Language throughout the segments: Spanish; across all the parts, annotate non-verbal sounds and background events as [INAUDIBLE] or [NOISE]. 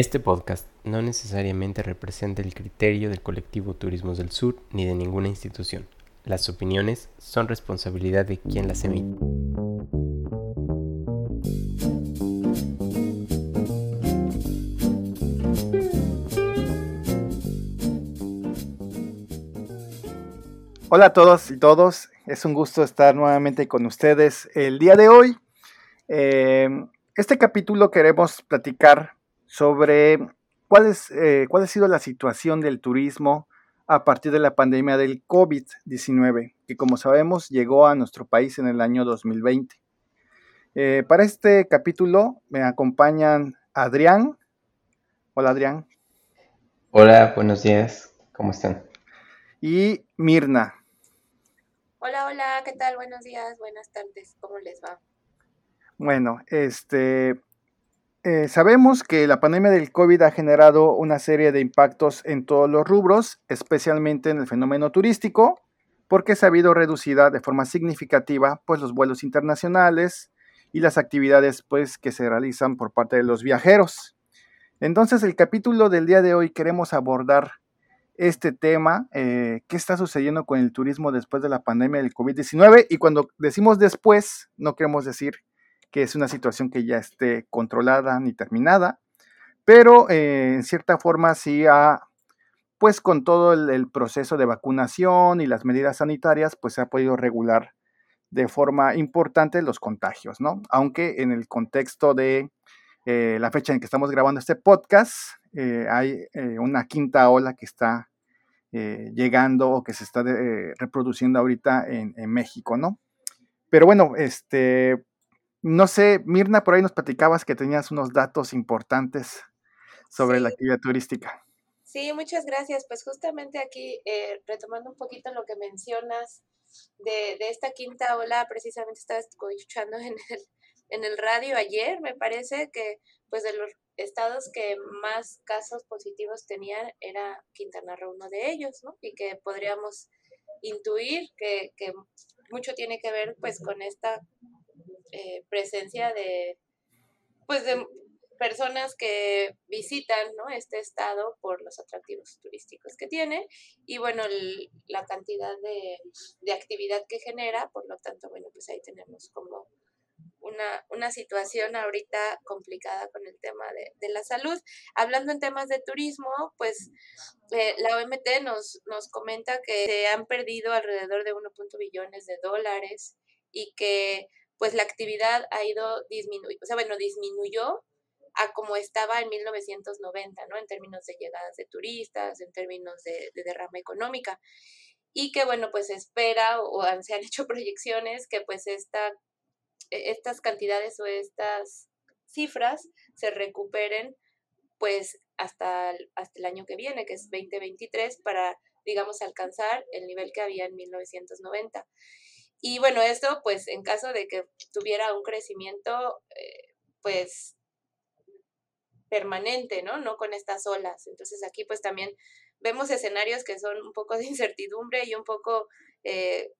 Este podcast no necesariamente representa el criterio del colectivo Turismos del Sur ni de ninguna institución. Las opiniones son responsabilidad de quien las emite. Hola a todos y todos, es un gusto estar nuevamente con ustedes el día de hoy. Eh, este capítulo queremos platicar sobre cuál, es, eh, cuál ha sido la situación del turismo a partir de la pandemia del COVID-19, que como sabemos llegó a nuestro país en el año 2020. Eh, para este capítulo me acompañan Adrián. Hola Adrián. Hola, buenos días. ¿Cómo están? Y Mirna. Hola, hola, ¿qué tal? Buenos días, buenas tardes, ¿cómo les va? Bueno, este, eh, sabemos que la pandemia del COVID ha generado una serie de impactos en todos los rubros, especialmente en el fenómeno turístico, porque se ha habido reducida de forma significativa pues, los vuelos internacionales y las actividades pues, que se realizan por parte de los viajeros. Entonces, el capítulo del día de hoy queremos abordar este tema, eh, qué está sucediendo con el turismo después de la pandemia del COVID-19 y cuando decimos después, no queremos decir que es una situación que ya esté controlada ni terminada, pero eh, en cierta forma sí ha, pues con todo el, proceso de vacunación y las medidas sanitarias, pues se ha podido regular de forma importante los contagios, ¿no? Aunque en el contexto de eh, la fecha en que estamos grabando este podcast, eh, hay una quinta ola que está llegando o que se está reproduciendo ahorita en, en, México, ¿no? Pero bueno, este, no sé, Mirna, por ahí nos platicabas que tenías unos datos importantes sobre la actividad turística. Sí, muchas gracias. Pues justamente aquí, eh, retomando un poquito lo que mencionas de, esta quinta ola, precisamente estaba escuchando en el, en el radio ayer, me parece que pues de los estados que más casos positivos tenían era Quintana Roo uno de ellos, ¿no? Y que podríamos intuir que, que mucho tiene que ver pues con esta eh, presencia de, pues de personas que visitan ¿no? este estado por los atractivos turísticos que tiene y bueno, la cantidad de, de, actividad que genera, por lo tanto, bueno, pues ahí tenemos como una, una situación ahorita complicada con el tema de, de, la salud. Hablando en temas de turismo, pues eh, la OMT nos, nos comenta que se han perdido alrededor de 1.1 billones de dólares y que pues la actividad ha ido disminuyendo, o sea, bueno, disminuyó a como estaba en 1990, ¿no? En términos de llegadas de turistas, en términos de, derrama económica. Y que, bueno, pues espera o, se han hecho [LAUGHS] proyecciones que pues esta, e, estas cantidades o estas cifras se recuperen pues hasta, hasta el año que viene, que es 2023, para, digamos, alcanzar el nivel que había en 1990. Y bueno, esto pues en caso de que tuviera un crecimiento eh, pues permanente, ¿no? No con estas olas. Entonces aquí pues también vemos escenarios que son un poco de [LAUGHS] incertidumbre y un poco eh,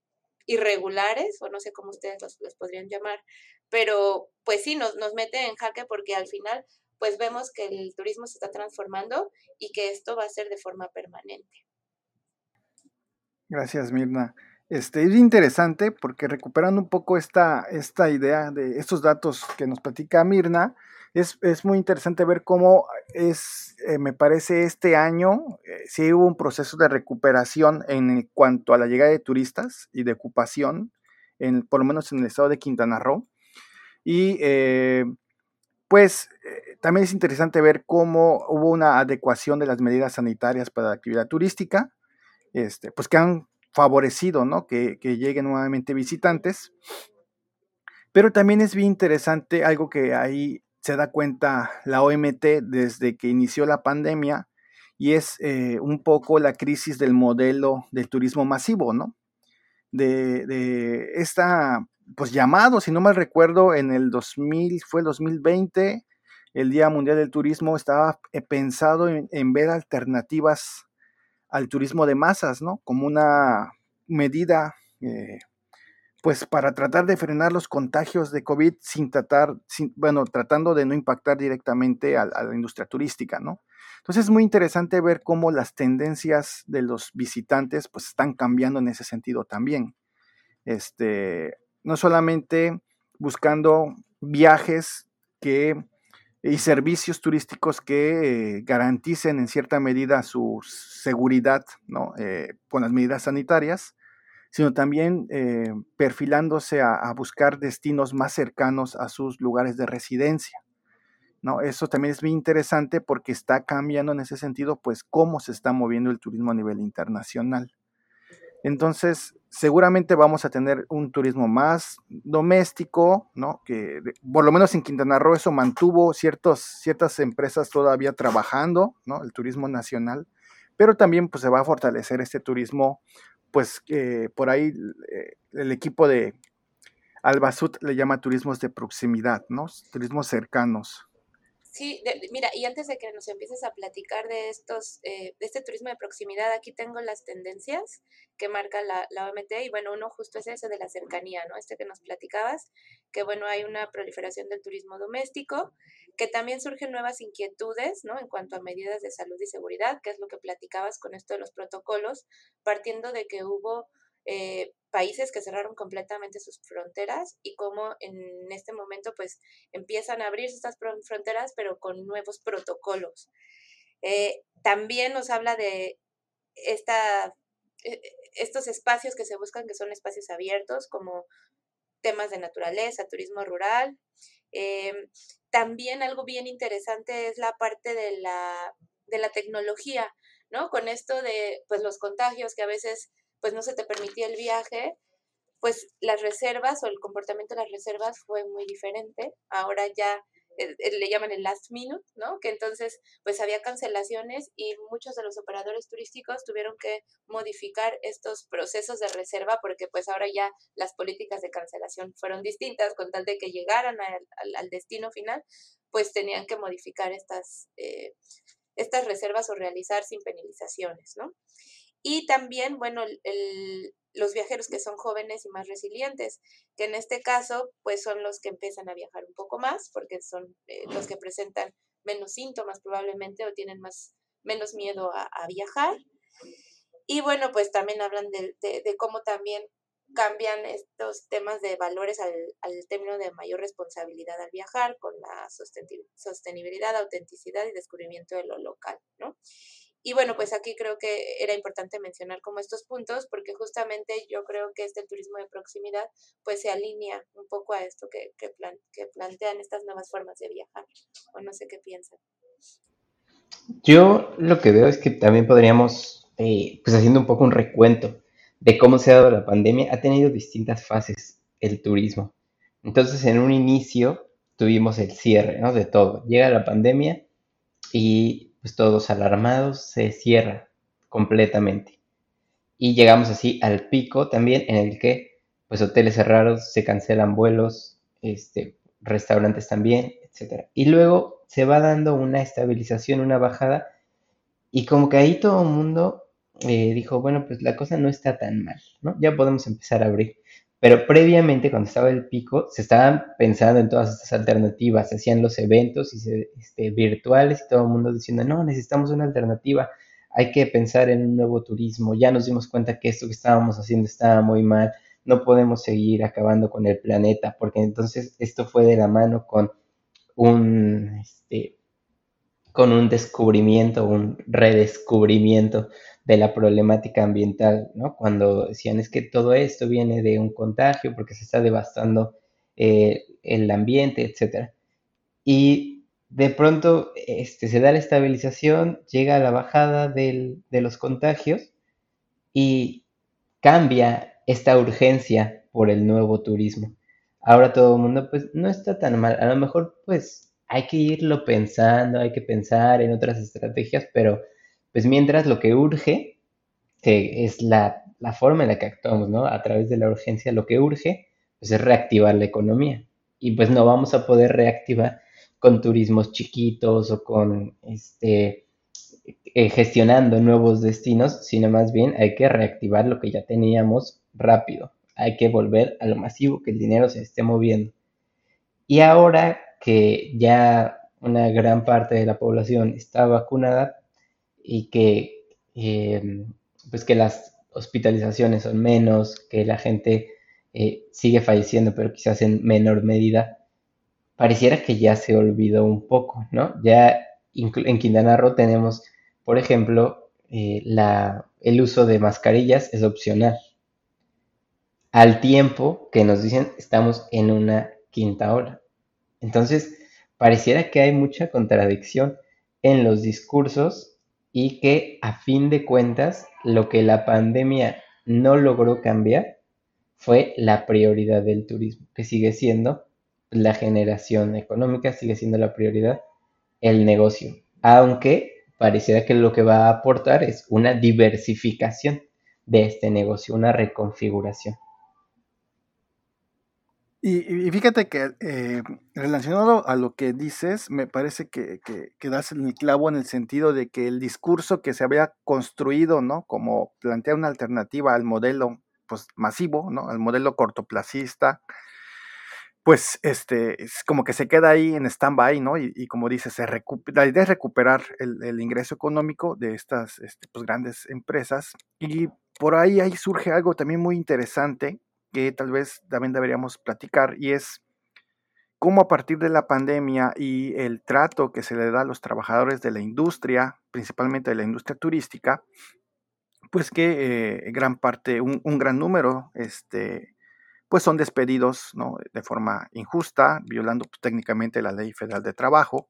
irregulares, o no sé cómo ustedes los, los, podrían llamar, pero pues sí, nos, nos mete en jaque porque al final pues vemos que el turismo se está transformando y que esto va a ser de forma permanente. Gracias, Mirna. Este, es interesante porque recuperando un poco esta, esta idea de estos datos que nos platica Mirna, es, muy interesante ver cómo es, eh, me parece, este año eh, sí hubo un proceso de recuperación en cuanto a la llegada de turistas y de ocupación, en, por lo menos en el estado de Quintana Roo. Y eh, pues también es interesante ver cómo hubo una adecuación de las medidas sanitarias para la actividad turística, este, pues que han favorecido, ¿no? Que, lleguen nuevamente visitantes. Pero también es bien interesante algo que ahí se da cuenta la OMT desde que inició la pandemia y es eh, un poco la crisis del modelo del turismo masivo, ¿no? De, de, esta, pues llamado, si no mal recuerdo, en el 2000, fue el 2020, el Día Mundial del Turismo estaba eh, pensado en ver alternativas al turismo de masas, ¿no? Como una medida, eh, pues para tratar de frenar los contagios de COVID sin tratar, bueno, tratando de no impactar directamente a, la industria turística, ¿no? Entonces es muy interesante ver cómo las tendencias de los visitantes pues están cambiando en ese sentido también. Este, no solamente buscando viajes que y servicios turísticos que eh, garanticen en cierta medida su seguridad ¿no? Eh, con las medidas sanitarias, sino también eh, perfilándose a, buscar destinos más cercanos a sus lugares de residencia. ¿no? Eso también es muy interesante porque está cambiando en ese sentido, pues, cómo se está moviendo el turismo a nivel internacional. Entonces, seguramente vamos a tener un turismo más doméstico, ¿no? Que por lo menos en Quintana Roo eso mantuvo ciertos, ciertas empresas todavía trabajando, ¿no? El turismo nacional, pero también pues se va a fortalecer este turismo, pues por ahí eh, el equipo de Albasut le llama turismos de proximidad, ¿no? Turismos cercanos. Sí, mira, y antes de que nos empieces a platicar de estos, eh, de este turismo de proximidad, aquí tengo las tendencias que marca la, la, OMT y bueno, uno justo es ese de la cercanía, ¿no? Este que nos platicabas, que bueno, hay una proliferación del turismo doméstico, que también surgen nuevas inquietudes, ¿no? En cuanto a medidas de salud y seguridad, que es lo que platicabas con esto de los protocolos, partiendo de que hubo eh, países que cerraron completamente sus fronteras y cómo en este momento pues empiezan a abrirse estas fronteras pero con nuevos protocolos. Eh, también nos habla de esta, eh, estos espacios que se buscan que son espacios abiertos como temas de naturaleza, turismo rural. también algo bien interesante es la parte de la, de la tecnología, ¿no? Con esto de pues los contagios que a veces pues no se te permitía el viaje, pues las reservas o el comportamiento de las reservas fue muy diferente. Ahora ya eh, eh, le llaman el last minute, ¿no? Que entonces pues había cancelaciones y muchos de los operadores turísticos tuvieron que modificar estos procesos de reserva porque pues ahora ya las políticas de cancelación fueron distintas con tal de que llegaran al, destino final, pues tenían que modificar estas, eh, estas reservas o realizar sin penalizaciones, ¿no? Y también, bueno, el, los viajeros que son jóvenes y más resilientes, que en este caso, pues son los que empiezan a viajar un poco más, porque son eh, los que presentan menos síntomas probablemente o tienen más, menos miedo a, viajar. Y bueno, pues también hablan de, de, cómo también cambian estos temas de valores al, al, término de mayor responsabilidad al viajar, con la sostenibilidad, autenticidad y descubrimiento de lo local, ¿no? Y bueno, pues aquí creo que era importante mencionar como estos puntos porque justamente yo creo que este turismo de proximidad pues se alinea un poco a esto que, que, que plantean estas nuevas formas de viajar o no sé qué piensan. Yo lo que veo es que también podríamos, eh, pues haciendo un poco un recuento de cómo se ha dado la pandemia, ha tenido distintas fases el turismo. Entonces en un inicio tuvimos el cierre ¿no? de todo. Llega la pandemia y pues todos alarmados, se cierra completamente. Y llegamos así al pico también en el que pues hoteles cerrados, se cancelan vuelos, este, restaurantes también, etc. Y luego se va dando una estabilización, una bajada, y como que ahí todo el mundo eh, dijo, bueno, pues la cosa no está tan mal, ¿no? Ya podemos empezar a abrir. Pero previamente, cuando estaba el pico, se estaban pensando en todas estas alternativas, se hacían los eventos y este, virtuales y todo el mundo diciendo, no, necesitamos una alternativa, hay que pensar en un nuevo turismo, ya nos dimos cuenta que esto que estábamos haciendo estaba muy mal, no podemos seguir acabando con el planeta, porque entonces esto fue de la mano con un, este, con un descubrimiento, un redescubrimiento de la problemática ambiental, ¿no? Cuando decían es que todo esto viene de un contagio porque se está devastando eh, el ambiente, etc. Y de pronto este, se da la estabilización, llega la bajada de los contagios y cambia esta urgencia por el nuevo turismo. Ahora todo el mundo pues no está tan mal, a lo mejor pues hay que irlo pensando, hay que pensar en otras estrategias, pero pues mientras lo que urge, que es la, forma en la que actuamos, ¿no? A través de la urgencia, lo que urge, pues es reactivar la economía. Y pues no vamos a poder reactivar con turismos chiquitos o con este eh, gestionando nuevos destinos, sino más bien hay que reactivar lo que ya teníamos rápido. hay que volver a lo masivo, que el dinero se esté moviendo. Y ahora que ya una gran parte de la población está vacunada y que, eh, pues que las hospitalizaciones son menos, que la gente eh, sigue falleciendo, pero quizás en menor medida, pareciera que ya se olvidó un poco, ¿no? Ya en Quintana Roo tenemos, por ejemplo, eh, la, el uso de mascarillas es opcional. Al tiempo que nos dicen estamos en una quinta ola. Entonces, pareciera que hay mucha contradicción en los discursos y que a fin de cuentas lo que la pandemia no logró cambiar fue la prioridad del turismo, que sigue siendo la generación económica, sigue siendo la prioridad el negocio, aunque pareciera que lo que va a aportar es una diversificación de este negocio, una reconfiguración. Y, fíjate que eh, relacionado a lo que dices, me parece que, que, das el clavo en el sentido de que el discurso que se había construido, ¿no? Como plantear una alternativa al modelo pues, masivo, ¿no? Al modelo cortoplacista, pues este, es como que se queda ahí en stand-by, ¿no? Y, como dices, se la idea es recuperar el, ingreso económico de estas este, pues, grandes empresas. Y por ahí, ahí surge algo también muy interesante que tal vez también deberíamos platicar y es cómo a partir de la pandemia y el trato que se le da a los trabajadores de la industria, principalmente de la industria turística, pues que eh, gran parte, un, gran número, este, pues son despedidos ¿no? de forma injusta, violando pues, técnicamente la ley federal de trabajo,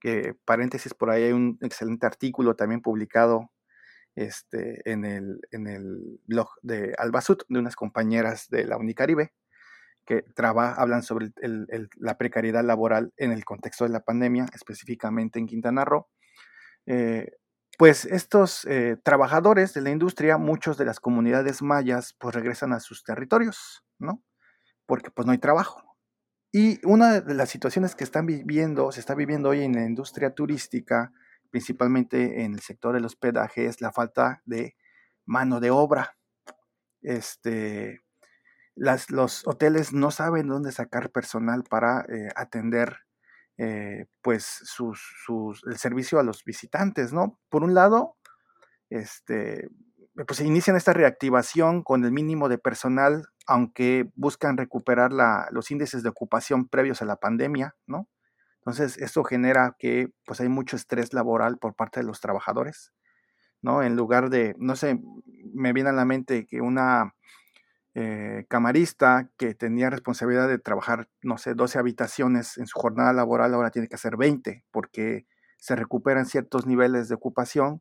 que paréntesis por ahí hay un excelente artículo también publicado este, en, el, en el blog de Albasut, de unas compañeras de la Unicaribe, que hablan sobre la precariedad laboral en el contexto de la pandemia, específicamente en Quintana Roo. Eh, pues estos eh, trabajadores de la industria, muchos de las comunidades mayas, pues regresan a sus territorios, ¿no? Porque pues no hay trabajo. Y una de las situaciones que están viviendo, se está viviendo hoy en la industria turística, principalmente en el sector del hospedaje, es la falta de mano de obra. Este, los hoteles no saben dónde sacar personal para eh, atender eh, pues el servicio a los visitantes, ¿no? Por un lado, este, pues inician esta reactivación con el mínimo de personal, aunque buscan recuperar la, los índices de ocupación previos a la pandemia, ¿no? Entonces, esto genera que pues hay mucho estrés laboral por parte de los trabajadores, ¿no? En lugar de, no sé, me viene a la mente que una eh, camarista que tenía responsabilidad de trabajar, no sé, 12 habitaciones en su jornada laboral, ahora tiene que hacer 20 porque se recuperan ciertos niveles de ocupación,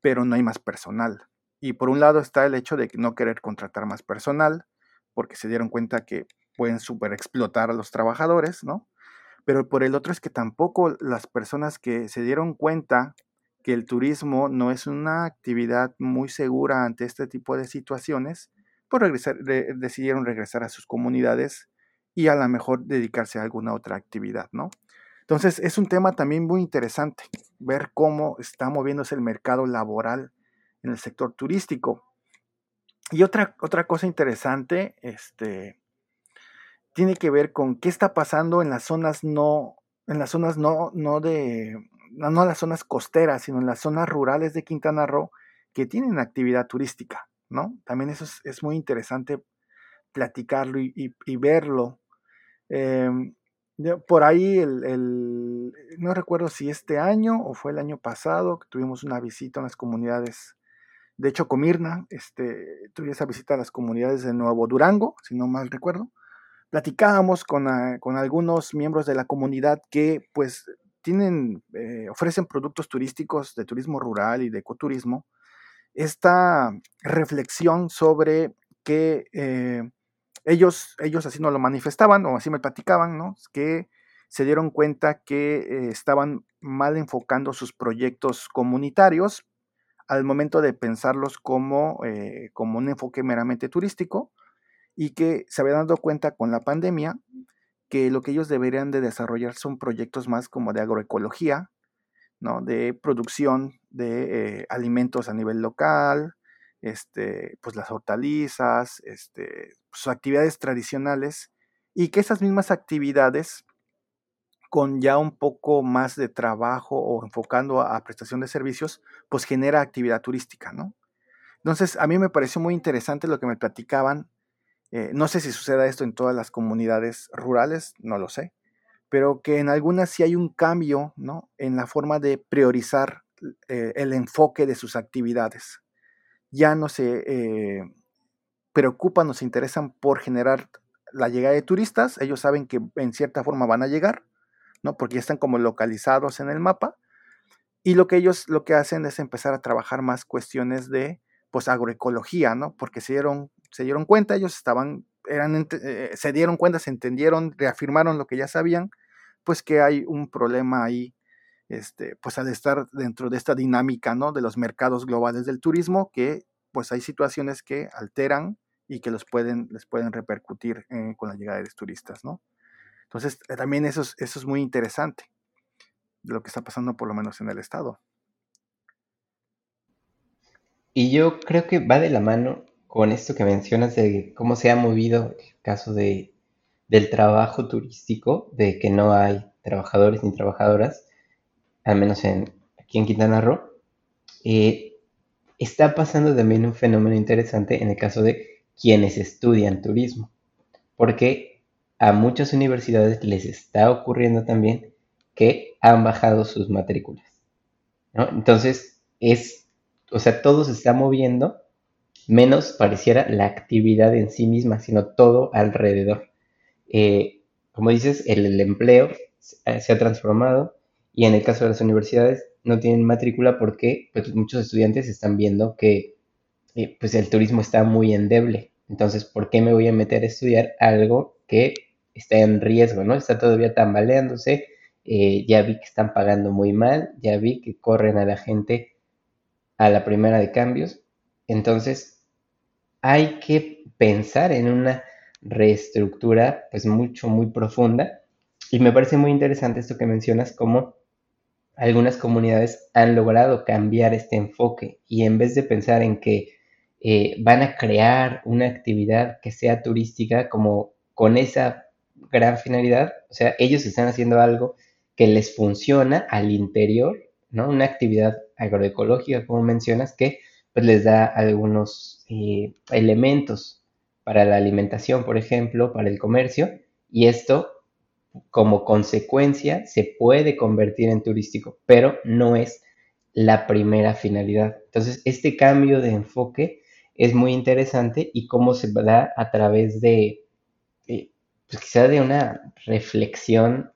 pero no hay más personal. Y por un lado está el hecho de no querer contratar más personal, porque se dieron cuenta que pueden super explotar a los trabajadores, ¿no? Pero por el otro es que tampoco las personas que se dieron cuenta que el turismo no es una actividad muy segura ante este tipo de situaciones, pues regresar, decidieron regresar a sus comunidades y a lo mejor dedicarse a alguna otra actividad, ¿no? Entonces es un tema también muy interesante ver cómo está moviéndose el mercado laboral en el sector turístico. Y otra, otra cosa interesante, este, tiene que ver con qué está pasando en las zonas no, en las zonas no, no de, no, las zonas costeras, sino en las zonas rurales de Quintana Roo que tienen actividad turística, ¿no? También eso es, muy interesante platicarlo y, verlo. Em, por ahí, el, no recuerdo si este año o fue el año pasado, que tuvimos una visita a las comunidades de Chocomirna, este, tuve esa visita a las comunidades de Nuevo Durango, si no mal recuerdo, platicábamos con, ah, con, algunos miembros de la comunidad que pues tienen, eh, ofrecen productos turísticos de turismo rural y de ecoturismo, esta reflexión sobre que eh, ellos, ellos así no lo manifestaban o así me platicaban, ¿no? Que se dieron cuenta que eh, estaban mal enfocando sus proyectos comunitarios al momento de pensarlos como, como un enfoque meramente turístico, y que se habían dado cuenta con la pandemia que lo que ellos deberían de desarrollar son proyectos más como de agroecología, ¿no? de producción de eh, alimentos a nivel local, este, pues las hortalizas, este, sus actividades tradicionales y que esas mismas actividades con ya un poco más de trabajo o enfocando a, prestación de servicios, pues genera actividad turística, ¿no? Entonces, a mí me pareció muy interesante lo que me platicaban. Eh, no sé si suceda esto en todas las comunidades rurales, no lo sé, pero que en algunas sí hay un cambio, ¿no? En la forma de priorizar eh, el enfoque de sus actividades. Ya no se eh, preocupan o se interesan por generar la llegada de turistas, ellos saben que en cierta forma van a llegar, ¿no? Porque ya están como localizados en el mapa. Y lo que ellos lo que hacen es empezar a trabajar más cuestiones de pues agroecología, ¿no? Porque se dieron, se dieron cuenta, ellos estaban, eran, eh, se dieron cuenta, se entendieron, reafirmaron lo que ya sabían, pues que hay un problema ahí, este, pues al estar dentro de esta dinámica, ¿no? De los mercados globales del turismo, que pues hay situaciones que alteran y que los pueden, les pueden repercutir eh, con la llegada de los turistas, ¿no? Entonces, eh, también eso es, eso es muy interesante, lo que está pasando por lo menos en el Estado. Y yo creo que va de la mano con esto que mencionas de cómo se ha movido el caso de, del trabajo turístico, de que no hay trabajadores ni trabajadoras, al menos en, aquí en Quintana Roo. Eh, está pasando también un fenómeno interesante en el caso de quienes estudian turismo, porque a muchas universidades les está ocurriendo también que han bajado sus matrículas. Entonces, es, o sea, todo se está moviendo, menos pareciera la actividad en sí misma, sino todo alrededor. Eh, como dices, el, empleo se ha transformado y en el caso de las universidades no tienen matrícula porque pues, muchos estudiantes están viendo que eh, pues el turismo está muy endeble. Entonces, ¿por qué me voy a meter a estudiar algo que está en riesgo, ¿no? Está todavía tambaleándose. Eh, ya vi que están pagando muy mal, ya vi que corren a la gente a la primera de cambios. Entonces, hay que pensar en una reestructura, pues mucho, muy profunda. Y me parece muy interesante esto que mencionas, como algunas comunidades han logrado cambiar este enfoque y en vez de pensar en que eh, van a crear una actividad que sea turística como con esa gran finalidad, o sea, ellos están haciendo algo que les funciona al interior, ¿no? Una actividad agroecológica, como mencionas, que pues les da algunos eh, elementos para la alimentación, por ejemplo, para el comercio, y esto como consecuencia se puede convertir en turístico, pero no es la primera finalidad. Entonces, este cambio de enfoque es muy interesante y cómo se da a través de pues quizá de una reflexión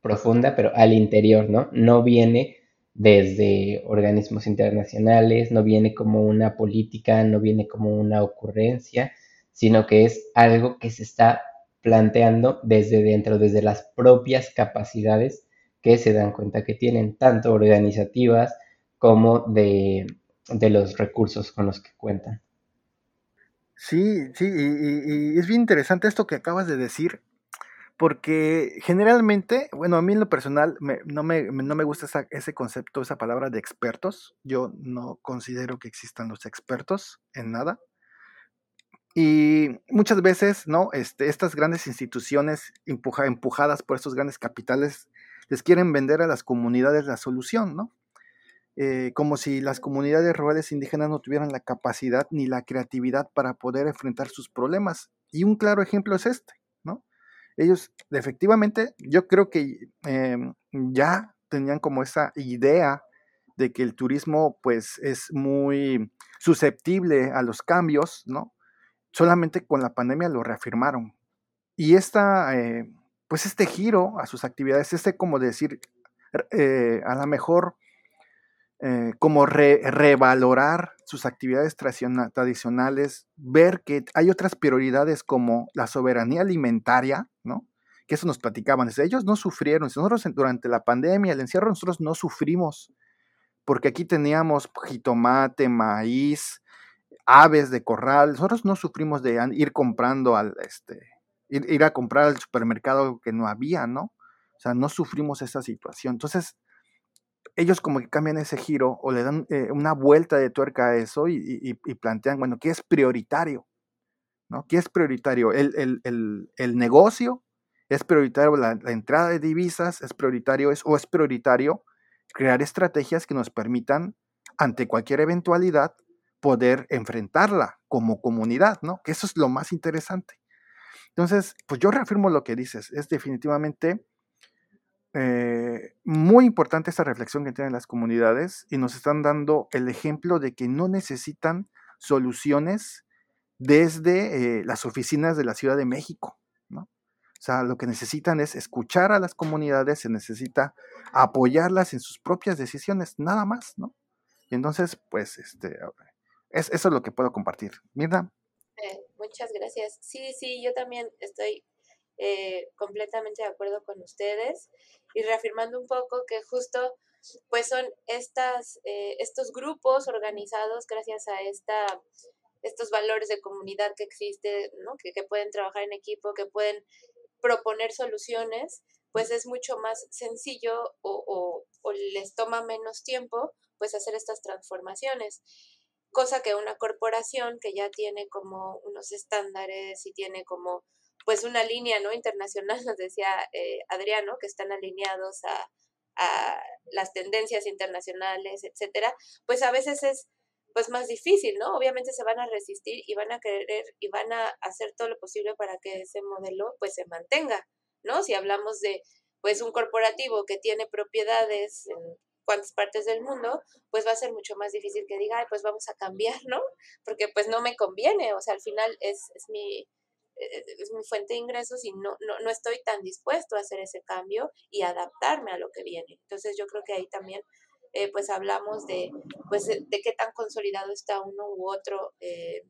profunda, pero al interior, ¿no? No viene desde organismos internacionales, no viene como una política, no viene como una ocurrencia, sino que es algo que se está planteando desde dentro, desde las propias capacidades que se dan cuenta que tienen, tanto organizativas como de, los recursos con los que cuentan. Sí, sí, y, es bien interesante esto que acabas de decir, porque generalmente, bueno, a mí en lo personal no, me, no, me, gusta ese concepto, esa palabra de expertos. Yo no considero que existan los expertos en nada. Y muchas veces, ¿no? Este, estas grandes instituciones empujadas por estos grandes capitales les quieren vender a las comunidades la solución, ¿no? Eh, como si las comunidades rurales indígenas no tuvieran la capacidad ni la creatividad para poder enfrentar sus problemas. Y un claro ejemplo es este. Ellos, efectivamente, yo creo que em, ya tenían como esa idea de que el turismo, pues, es muy susceptible a los cambios, ¿no? Solamente con la pandemia lo reafirmaron. Y esta, eh, pues, este giro a sus actividades, este como decir, eh, a lo mejor eh, como revalorar sus actividades tradicionales, ver que hay otras prioridades como la soberanía alimentaria, ¿no? Que eso nos platicaban. Ellos no sufrieron, nosotros durante la pandemia, el encierro, nosotros no sufrimos, porque aquí teníamos jitomate, maíz, aves de corral, nosotros no sufrimos de ir comprando al, este, ir, ir a comprar al supermercado que no había, ¿no? O sea, no sufrimos esa situación. Entonces, ellos como que cambian ese giro o le dan eh, una vuelta de tuerca a eso y, plantean, bueno, ¿qué es prioritario? ¿no? ¿Qué es prioritario? ¿El, el, negocio? ¿Es prioritario la, entrada de divisas? ¿Es prioritario es, o es prioritario crear estrategias que nos permitan, ante cualquier eventualidad, poder enfrentarla como comunidad, ¿no? Que eso es lo más interesante. Entonces, pues yo reafirmo lo que dices, es definitivamente eh, muy importante esta reflexión que tienen las comunidades y nos están dando el ejemplo de que no necesitan soluciones desde eh, las oficinas de la Ciudad de México, ¿no? O sea, lo que necesitan es escuchar a las comunidades, se necesita apoyarlas en sus propias decisiones, nada más, ¿no? Y entonces, pues, este, es, eso es lo que puedo compartir. Mirna. Eh, muchas gracias. Sí, sí, yo también estoy completamente de acuerdo con ustedes y reafirmando un poco que justo pues son estas, eh, estos grupos organizados gracias a esta, estos valores de comunidad que existen, ¿no? que, pueden trabajar en equipo, que pueden proponer soluciones, pues es mucho más sencillo o, o les toma menos tiempo pues hacer estas transformaciones cosa que una corporación que ya tiene como unos estándares y tiene como pues una línea no internacional, nos decía eh, Adriano, que están alineados a, las tendencias internacionales, etcétera, pues a veces es pues más difícil, ¿no? Obviamente se van a resistir y van a querer y van a hacer todo lo posible para que ese modelo pues se mantenga, ¿no? Si hablamos de pues un corporativo que tiene propiedades en cuantas partes del mundo, pues va a ser mucho más difícil que diga, pues vamos a cambiar, ¿no? Porque pues no me conviene, o sea, al final es, es mi, es mi fuente de ingresos y no, no, no estoy tan dispuesto a hacer ese cambio y adaptarme a lo que viene. Entonces yo creo que ahí también eh, pues hablamos de, pues, de, qué tan consolidado está uno u otro eh,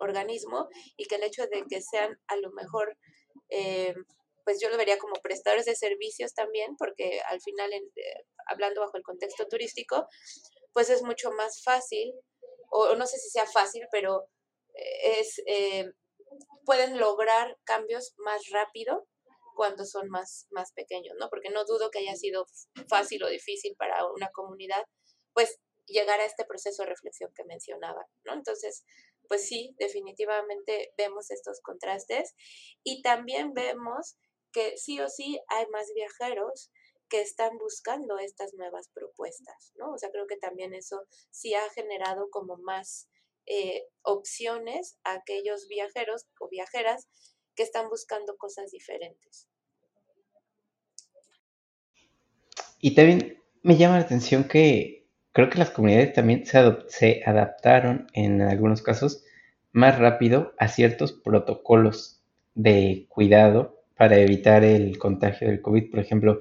organismo y que el hecho de que sean a lo mejor pues yo lo vería como prestadores de servicios también, porque al final, hablando bajo el contexto turístico, pues es mucho más fácil, o, no sé si sea fácil, pero es pueden lograr cambios más rápido cuando son más, más pequeños, ¿no? Porque no dudo que haya sido fácil o difícil para una comunidad, pues llegar a este proceso de reflexión que mencionaba, ¿no? Entonces, pues sí, definitivamente vemos estos contrastes y también vemos que sí o sí hay más viajeros que están buscando estas nuevas propuestas, ¿no? O sea, creo que también eso sí ha generado como más eh, opciones a aquellos viajeros o viajeras que están buscando cosas diferentes. Y también me llama la atención que creo que las comunidades también se, se adaptaron en algunos casos más rápido a ciertos protocolos de cuidado para evitar el contagio del COVID. Por ejemplo,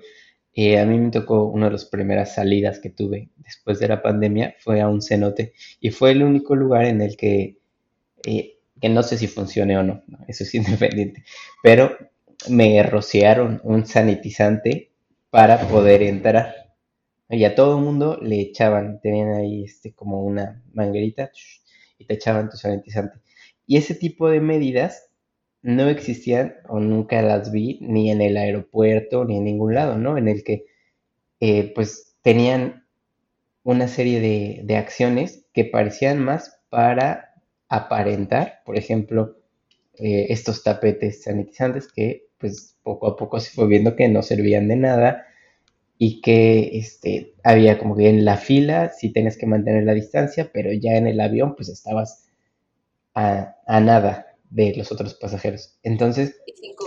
eh, a mí me tocó una de las primeras salidas que tuve después de la pandemia, fue a un cenote y fue el único lugar en el que, eh, que no sé si funcione o no, eso es [LAUGHS] independiente, pero me rociaron un sanitizante para poder entrar. Y a todo el mundo le echaban, tenían ahí este, como una manguerita y te echaban tu sanitizante. Y ese tipo de medidas no existían o nunca las vi ni en el aeropuerto ni en ningún lado, ¿no? En el que eh, pues tenían una serie de, acciones que parecían más para aparentar, por ejemplo, eh, estos tapetes sanitizantes que pues poco a poco se fue viendo que no servían de nada y que este, había como que en la fila sí tenías que mantener la distancia, pero ya en el avión pues estabas a, a nada, de los otros pasajeros. Entonces,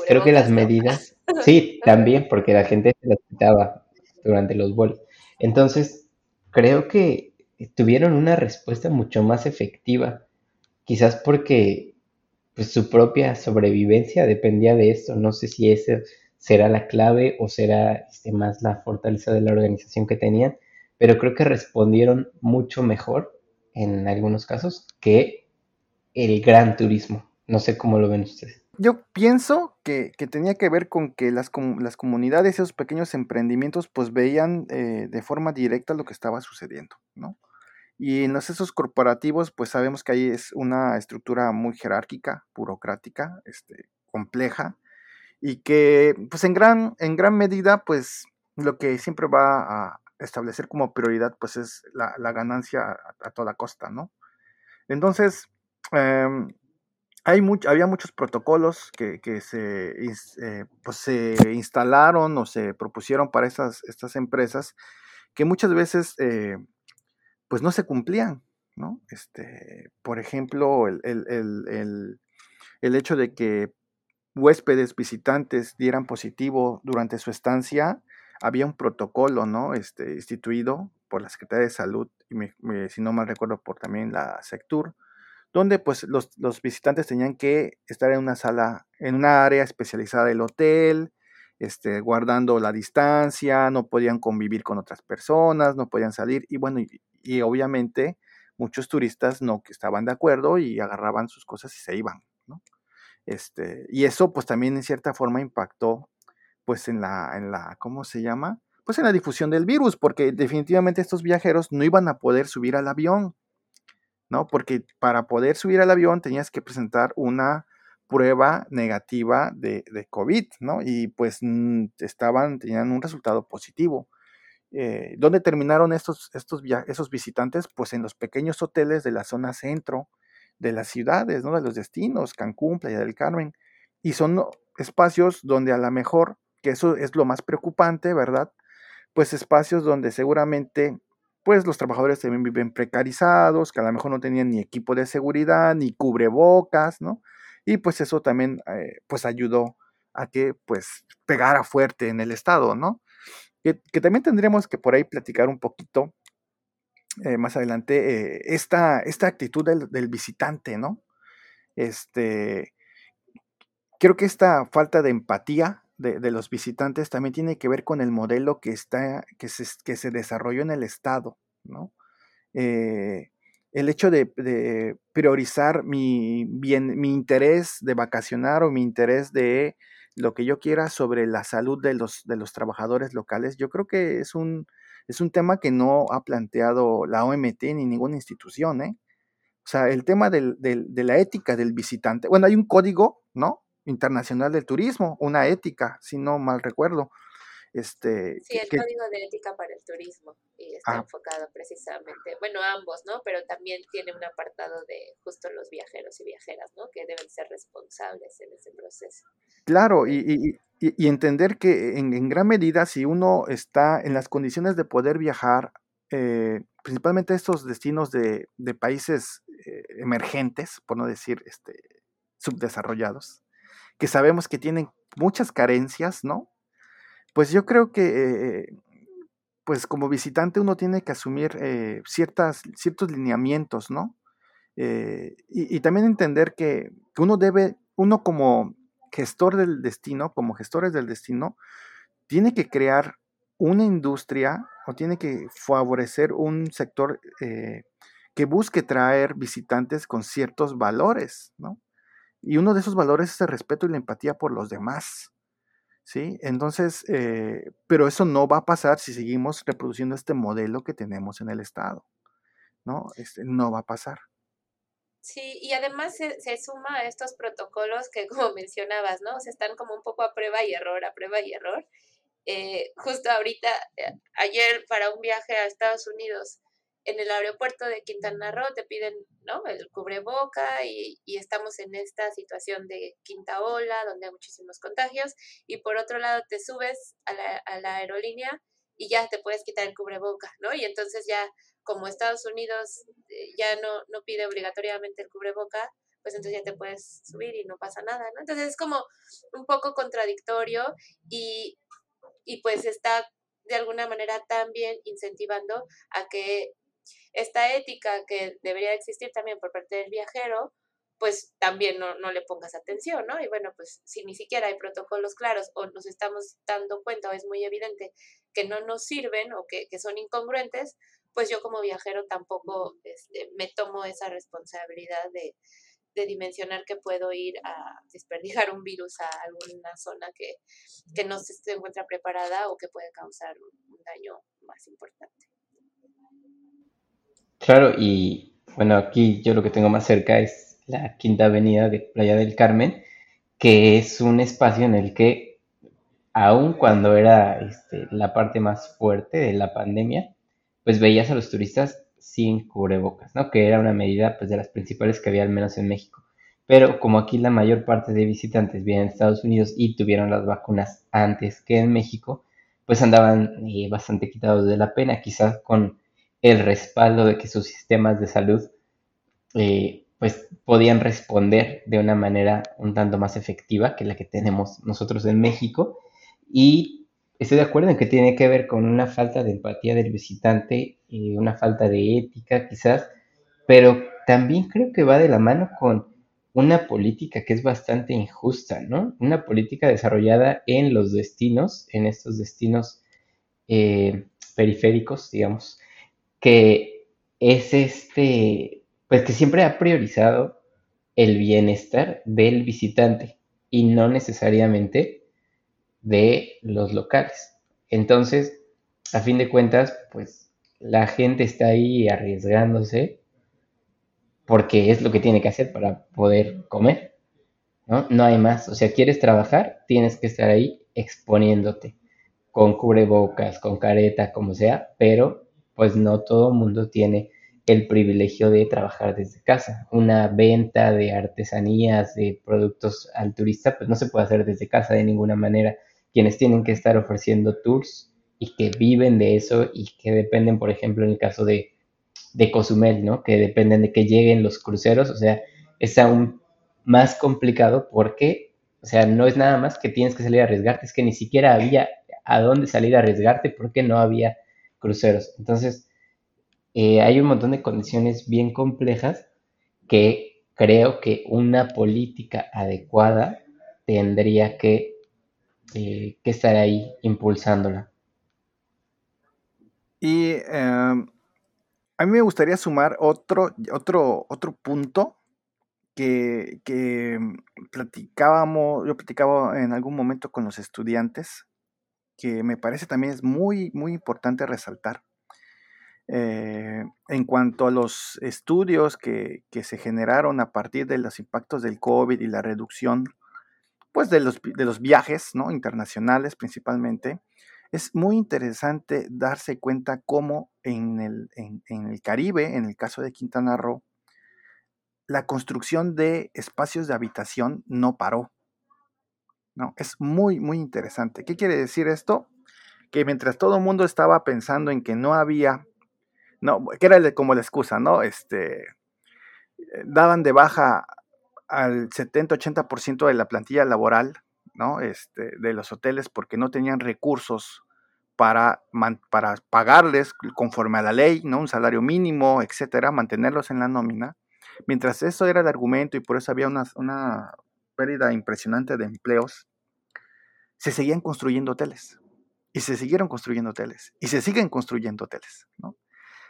creo que las medidas, [LAUGHS] sí, también, porque la gente se las quitaba durante los vuelos. Entonces, creo que tuvieron una respuesta mucho más efectiva, quizás porque pues, su propia sobrevivencia dependía de esto. No sé si esa será la clave o será este, más la fortaleza de la organización que tenían, pero creo que respondieron mucho mejor en algunos casos que el gran turismo. No sé cómo lo ven ustedes. Yo pienso que, tenía que ver con que las, las comunidades, esos pequeños emprendimientos, pues veían eh, de forma directa lo que estaba sucediendo, ¿no? Y en los esos corporativos, pues sabemos que ahí es una estructura muy jerárquica, burocrática, este, compleja, y que, pues en gran, en gran medida, pues lo que siempre va a, establecer como prioridad pues es la, ganancia a, toda costa, ¿no? Entonces, em, hay había muchos protocolos que, se, eh, pues se instalaron o se propusieron para estas, estas empresas que muchas veces eh, pues no se cumplían, ¿no? Este, por ejemplo, el, el hecho de que huéspedes visitantes dieran positivo durante su estancia, había un protocolo, ¿no? Este, instituido por la Secretaría de Salud y si no mal recuerdo por también la Sectur, donde pues los, visitantes tenían que estar en una sala, en una área especializada del hotel, este, guardando la distancia, no podían convivir con otras personas, no podían salir y bueno, y, obviamente muchos turistas no estaban de acuerdo y agarraban sus cosas y se iban, ¿no? Este, y eso pues también en cierta forma impactó pues en la, en la, ¿cómo se llama? Pues en la difusión del virus, porque definitivamente estos viajeros no iban a poder subir al avión, ¿no? Porque para poder subir al avión tenías que presentar una prueba negativa de, COVID, ¿no? Y pues estaban, tenían un resultado positivo. Eh, ¿Dónde terminaron estos, estos esos visitantes? Pues en los pequeños hoteles de la zona centro de las ciudades, ¿no? De los destinos, Cancún, Playa del Carmen. Y son espacios donde a lo mejor que eso es lo más preocupante, ¿verdad? Pues espacios donde seguramente pues los trabajadores también viven precarizados, que a lo mejor no tenían ni equipo de seguridad, ni cubrebocas, ¿no? Y pues eso también eh, pues ayudó a que pues pegara fuerte en el Estado, ¿no? Que, también tendríamos que por ahí platicar un poquito eh, más adelante eh, esta, esta, actitud del, del, visitante, ¿no? Este, creo que esta falta de empatía de, los visitantes también tiene que ver con el modelo que, está, que, se, que se desarrolló en el Estado, ¿no? Eh, el hecho de, priorizar mi, bien, mi interés de vacacionar o mi interés de lo que yo quiera sobre la salud de los, de los trabajadores locales, yo creo que es un, es un tema que no ha planteado la OMT ni ninguna institución, ¿eh? O sea, el tema de la ética del visitante. Bueno, hay un código, ¿no? Internacional del Turismo, una ética, si no mal recuerdo. Este, sí, el Código de Ética para el Turismo, y está ah. enfocado precisamente, bueno, ambos, ¿no? Pero también tiene un apartado de justo los viajeros y viajeras, ¿no? Que deben ser responsables en ese proceso. Claro, y, y, entender que en, gran medida si uno está en las condiciones de poder viajar, eh, principalmente estos destinos de, de países eh, emergentes, por no decir este, subdesarrollados, que sabemos que tienen muchas carencias, ¿no? Pues yo creo que, eh, pues como visitante uno tiene que asumir eh, ciertas, ciertos lineamientos, ¿no? Eh, y, también entender que, uno debe, uno como gestor del destino, como gestores del destino, tiene que crear una industria o tiene que favorecer un sector que busque traer visitantes con ciertos valores, ¿no? Y uno de esos valores es el respeto y la empatía por los demás. ¿Sí? Entonces, eh, pero eso no va a pasar si seguimos reproduciendo este modelo que tenemos en el Estado. ¿No? Este, no va a pasar. Sí, y además se, suma a estos protocolos que, como [LAUGHS] mencionabas, ¿no? O sea, están como un poco a prueba y error, a prueba y error. Eh, justo ahorita, eh, ayer para un viaje a Estados Unidos, en el aeropuerto de Quintana Roo te piden ¿no? el cubreboca y, y, estamos en esta situación de quinta ola donde hay muchísimos contagios y por otro lado te subes a la, a la aerolínea y ya te puedes quitar el cubreboca, ¿no? Y entonces ya como Estados Unidos eh, ya no, no pide obligatoriamente el cubreboca, pues entonces ya te puedes subir y no pasa nada, ¿no? Entonces es como un poco contradictorio y, y pues está de alguna manera también incentivando a que esta ética que debería existir también por parte del viajero, pues también no, no, le pongas atención, ¿no? Y bueno, pues si ni siquiera hay protocolos claros o nos estamos dando cuenta o es muy evidente que no nos sirven o que, que son incongruentes, pues yo como viajero tampoco este, me tomo esa responsabilidad de, de, dimensionar que puedo ir a desperdigar un virus a alguna zona que, que no se encuentra preparada o que puede causar un daño más importante. Claro, y bueno, aquí yo lo que tengo más cerca es la Quinta Avenida de Playa del Carmen, que es un espacio en el que aun cuando era este, la parte más fuerte de la pandemia, pues veías a los turistas sin cubrebocas, ¿no? Que era una medida pues de las principales que había al menos en México. Pero como aquí la mayor parte de visitantes vienen de Estados Unidos y tuvieron las vacunas antes que en México, pues andaban eh, bastante quitados de la pena, quizás con el respaldo de que sus sistemas de salud eh, pues podían responder de una manera un tanto más efectiva que la que tenemos nosotros en México. Y estoy de acuerdo en que tiene que ver con una falta de empatía del visitante, una falta de ética quizás, pero también creo que va de la mano con una política que es bastante injusta, ¿no? Una política desarrollada en los destinos, en estos destinos eh, periféricos, digamos, que es este, pues que siempre ha priorizado el bienestar del visitante y no necesariamente de los locales. Entonces, a fin de cuentas, pues la gente está ahí arriesgándose porque es lo que tiene que hacer para poder comer, ¿no? No hay más. O sea, quieres trabajar, tienes que estar ahí exponiéndote con cubrebocas, con careta, como sea, pero pues no todo mundo tiene el privilegio de trabajar desde casa. Una venta de artesanías, de productos al turista, pues no se puede hacer desde casa de ninguna manera. Quienes tienen que estar ofreciendo tours y que viven de eso y que dependen, por ejemplo, en el caso de, de Cozumel, ¿no? Que dependen de que lleguen los cruceros, o sea, es aún más complicado porque, o sea, no es nada más que tienes que salir a arriesgarte, es que ni siquiera había a dónde salir a arriesgarte porque no había cruceros. Entonces, eh, hay un montón de condiciones bien complejas que creo que una política adecuada tendría que, eh, que estar ahí impulsándola. Y em, a mí me gustaría sumar otro, otro, otro punto que, que platicábamos, yo platicaba en algún momento con los estudiantes que me parece también es muy, muy importante resaltar. Eh, en cuanto a los estudios que, se generaron a partir de los impactos del COVID y la reducción pues, de, los, de los viajes ¿no? internacionales principalmente, es muy interesante darse cuenta cómo en el, en el Caribe, en el caso de Quintana Roo, la construcción de espacios de habitación no paró. ¿No? Es muy, muy interesante. ¿Qué quiere decir esto? Que mientras todo el mundo estaba pensando en que no había, no, que era como la excusa, ¿no? Este, eh, daban de baja al 70-80% de la plantilla laboral, ¿no? Este, de los hoteles porque no tenían recursos para, para pagarles conforme a la ley, ¿no? Un salario mínimo, etcétera, mantenerlos en la nómina. Mientras eso era el argumento y por eso había una, una pérdida impresionante de empleos, se seguían construyendo hoteles. Y se siguieron construyendo hoteles. Y se siguen construyendo hoteles. ¿no?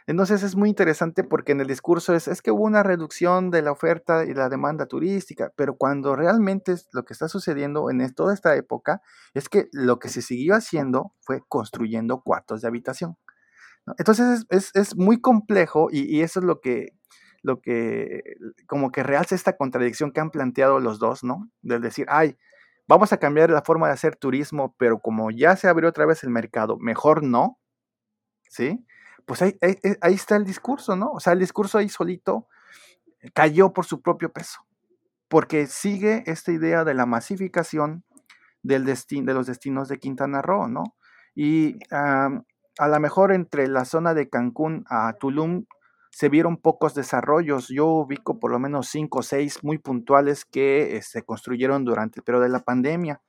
Entonces es muy interesante porque en el discurso es, es que hubo una reducción de la oferta y la demanda turística, pero cuando realmente lo que está sucediendo en toda esta época es que lo que se siguió haciendo fue construyendo cuartos de habitación. Entonces es, muy complejo y, eso es lo que, lo que como que realza esta contradicción que han planteado los dos, ¿no? Del decir, ay, vamos a cambiar la forma de hacer turismo, pero como ya se abrió otra vez el mercado, mejor no, ¿sí? Pues ahí, ahí, está el discurso, ¿no? O sea, el discurso ahí solito cayó por su propio peso, porque sigue esta idea de la masificación del de los destinos de Quintana Roo, ¿no? Y a lo mejor entre la zona de Cancún a Tulum se vieron pocos desarrollos. Yo ubico por lo menos cinco o seis muy puntuales que se este, construyeron durante el periodo de la pandemia.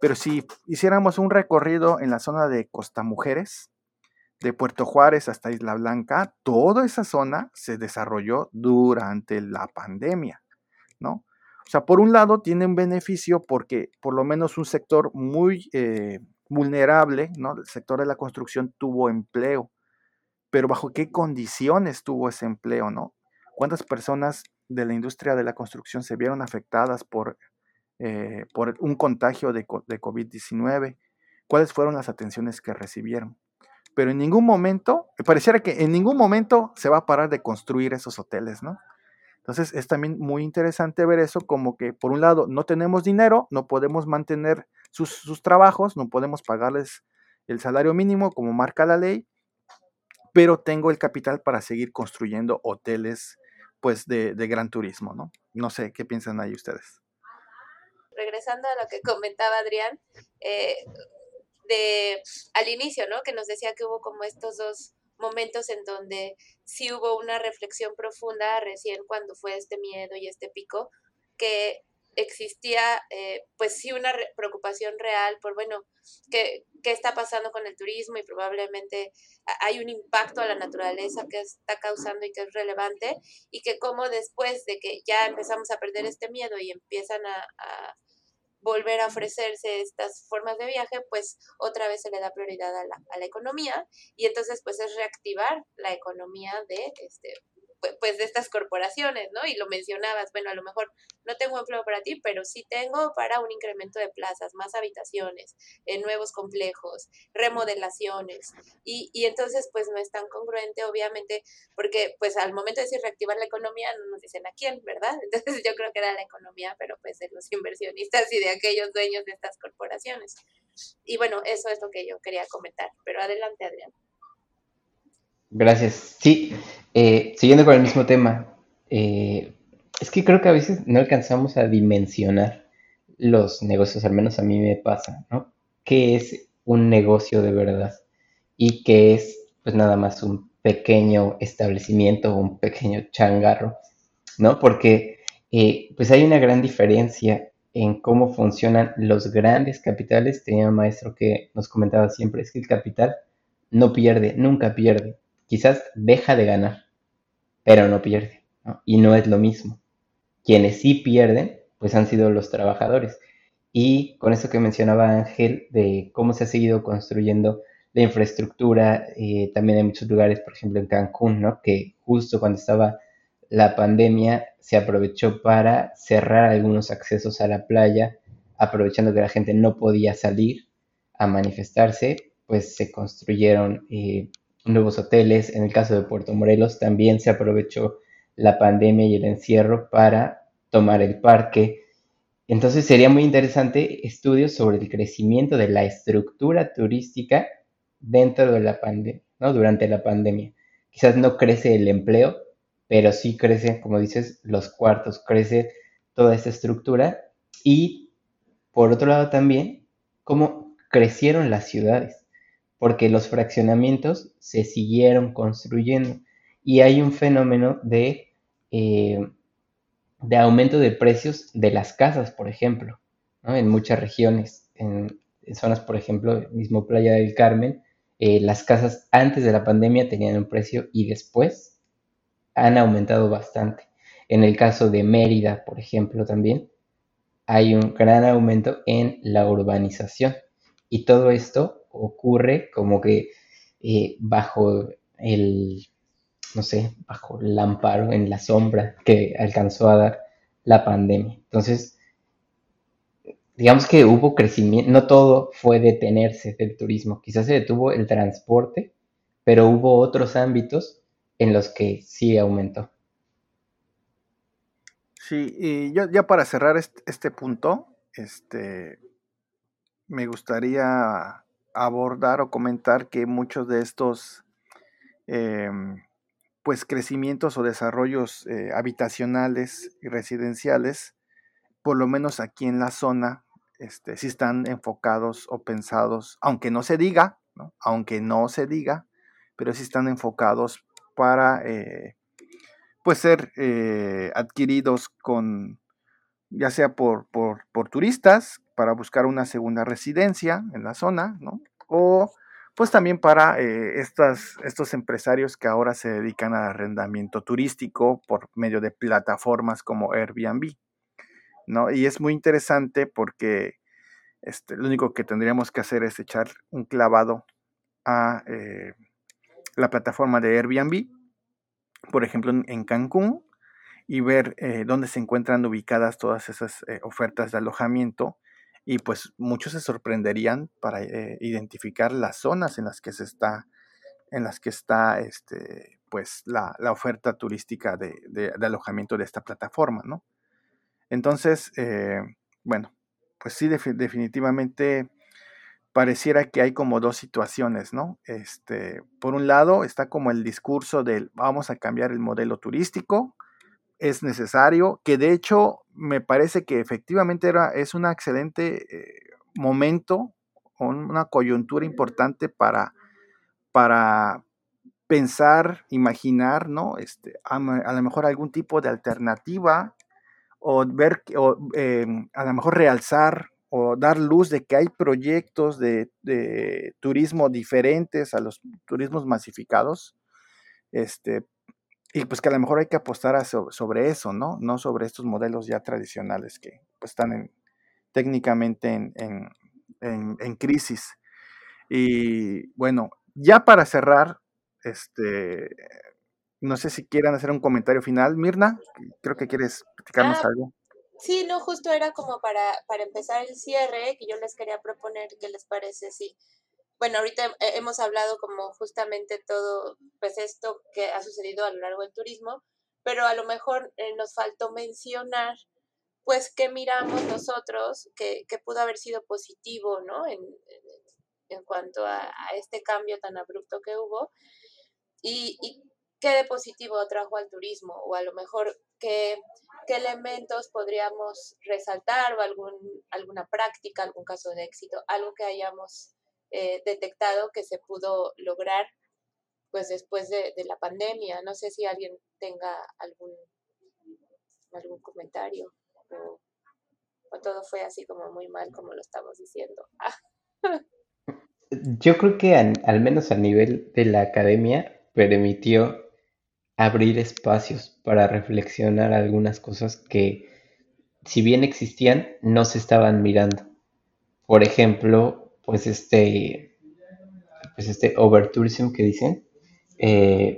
Pero si hiciéramos un recorrido en la zona de Costa Mujeres, de Puerto Juárez hasta Isla Blanca, toda esa zona se desarrolló durante la pandemia, ¿no? O sea, por un lado tiene un beneficio porque por lo menos un sector muy eh, vulnerable, ¿no? El sector de la construcción tuvo empleo pero bajo qué condiciones tuvo ese empleo, ¿no? ¿Cuántas personas de la industria de la construcción se vieron afectadas por, eh, por un contagio de, de COVID-19? ¿Cuáles fueron las atenciones que recibieron? Pero en ningún momento, pareciera que en ningún momento se va a parar de construir esos hoteles, ¿no? Entonces es también muy interesante ver eso como que por un lado no tenemos dinero, no podemos mantener sus, trabajos, no podemos pagarles el salario mínimo como marca la ley, pero tengo el capital para seguir construyendo hoteles pues de, gran turismo, ¿no? No sé, ¿qué piensan ahí ustedes? Regresando a lo que comentaba Adrián, eh, de al inicio, ¿no? Que nos decía que hubo como estos dos momentos en donde sí hubo una reflexión profunda recién cuando fue este miedo y este pico, que existía eh, pues sí una preocupación real por, bueno, ¿qué, ¿qué, está pasando con el turismo y probablemente hay un impacto a la naturaleza que está causando y que es relevante y que como después de que ya empezamos a perder este miedo y empiezan a volver a ofrecerse estas formas de viaje, pues otra vez se le da prioridad a la, a la economía y entonces pues es reactivar la economía de este pues de estas corporaciones, ¿no? Y lo mencionabas, bueno, a lo mejor no tengo empleo para ti, pero sí tengo para un incremento de plazas, más habitaciones, eh, nuevos complejos, remodelaciones. Y, y entonces, pues no es tan congruente, obviamente, porque pues al momento de decir reactivar la economía, no nos dicen a quién, ¿verdad? [LAUGHS] Entonces yo creo que era la economía, pero pues de los inversionistas y de aquellos dueños de estas corporaciones. Y bueno, eso es lo que yo quería comentar. Pero adelante, Adrián. Gracias. Sí, eh, siguiendo con el mismo tema, eh, es que creo que a veces no alcanzamos a dimensionar los negocios, al menos a mí me pasa, ¿no? ¿Qué es un negocio de verdad? Y qué es, pues nada más un pequeño establecimiento, un pequeño changarro, ¿no? Porque eh, pues hay una gran diferencia en cómo funcionan los grandes capitales. Tenía un maestro que nos comentaba siempre, es que el capital no pierde, nunca pierde quizás deja de ganar, pero no pierde. Y no es lo mismo. Quienes sí pierden, pues han sido los trabajadores. Y con eso que mencionaba Ángel, de cómo se ha seguido construyendo la infraestructura, eh, también hay muchos lugares, por ejemplo en Cancún, ¿no? que justo cuando estaba la pandemia se aprovechó para cerrar algunos accesos a la playa, aprovechando que la gente no podía salir a manifestarse, pues se construyeron eh, nuevos hoteles. En el caso de Puerto Morelos también se aprovechó la pandemia y el encierro para tomar el parque. Entonces sería muy interesante estudios sobre el crecimiento de la estructura turística dentro de la pandemia, ¿no? Durante la pandemia. Quizás no crece el empleo, pero sí crece, como dices, los cuartos, crece toda esta estructura y por otro lado también, cómo crecieron las ciudades porque los fraccionamientos se siguieron construyendo y hay un fenómeno de, eh, de aumento de precios de las casas, por ejemplo, en muchas regiones, en, zonas, por ejemplo, mismo Playa del Carmen, eh, las casas antes de la pandemia tenían un precio y después han aumentado bastante. En el caso de Mérida, por ejemplo, también hay un gran aumento en la urbanización. Y todo esto ocurre como que eh, bajo el, no sé, bajo el amparo, en la sombra que alcanzó a dar la pandemia. Entonces, digamos que hubo crecimiento, no todo fue detenerse del turismo, quizás se detuvo el transporte, pero hubo otros ámbitos en los que sí aumentó. Sí, y ya, ya para cerrar este, este punto, este, me gustaría abordar o comentar que muchos de estos em, pues crecimientos o desarrollos eh, habitacionales y residenciales, por lo menos aquí en la zona, este, están enfocados o pensados, aunque no se diga, aunque no se diga, pero sí están enfocados para eh, pues ser eh, adquiridos con ya sea por, por, por, turistas para buscar una segunda residencia en la zona, ¿no? O pues también para eh, estas, estos empresarios que ahora se dedican al arrendamiento turístico por medio de plataformas como Airbnb, ¿no? Y es muy interesante porque este, lo único que tendríamos que hacer es echar un clavado a eh, la plataforma de Airbnb, por ejemplo en Cancún, y ver eh, dónde se encuentran ubicadas todas esas ofertas de alojamiento y pues muchos se sorprenderían para eh, identificar las zonas en las que se está, en las que está este, pues la, oferta turística de, alojamiento de esta plataforma, ¿no? Entonces, eh, bueno, pues sí, definitivamente pareciera que hay como dos situaciones, ¿no? Este, por un lado está como el discurso del vamos a cambiar el modelo turístico, es necesario, que de hecho me parece que efectivamente era, es un excelente eh, momento, una coyuntura importante para, para pensar, imaginar, ¿no? Este, a, lo mejor algún tipo de alternativa o ver, o, em, a lo mejor realzar o dar luz de que hay proyectos de, de turismo diferentes a los turismos masificados, este, y pues que a lo mejor hay que apostar sobre eso, ¿no? No sobre estos modelos ya tradicionales que pues, están técnicamente en, crisis. Y bueno, ya para cerrar, este, no sé si quieran hacer un comentario final. Mirna, creo que quieres platicarnos ah, algo. Sí, no, justo era como para, para empezar el cierre, que yo les quería proponer, ¿qué les parece? Sí bueno, ahorita hemos hablado como justamente todo, pues esto que ha sucedido a lo largo del turismo, pero a lo mejor eh, nos faltó mencionar, pues, qué miramos nosotros que, que pudo haber sido positivo, ¿no? En, en cuanto a, este cambio tan abrupto que hubo y, y, qué de positivo trajo al turismo o a lo mejor qué, qué elementos podríamos resaltar o algún, alguna práctica, algún caso de éxito, algo que hayamos eh, detectado que se pudo lograr pues después de, la pandemia. No sé si alguien tenga algún, algún comentario o, todo fue así como muy mal como lo estamos diciendo. [LAUGHS] Yo creo que al menos a nivel de la academia permitió abrir espacios para reflexionar algunas cosas que si bien existían no se estaban mirando. Por ejemplo, pues este, pues este overtourism que dicen, eh,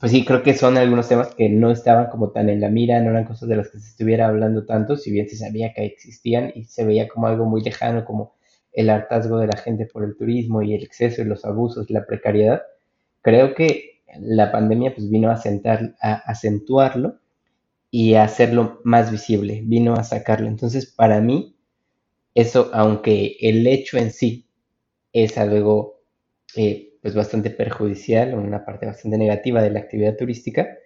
pues sí, creo que son algunos temas que no estaban como tan en la mira, no eran cosas de las que se estuviera hablando tanto, si bien se sabía que existían y se veía como algo muy lejano, como el hartazgo de la gente por el turismo y el exceso y los abusos, la precariedad. Creo que la pandemia pues vino a, acentuarlo y a hacerlo más visible, vino a sacarlo. Entonces, para mí, eso, aunque el hecho en sí es algo eh, pues bastante perjudicial, una parte bastante negativa de la actividad turística,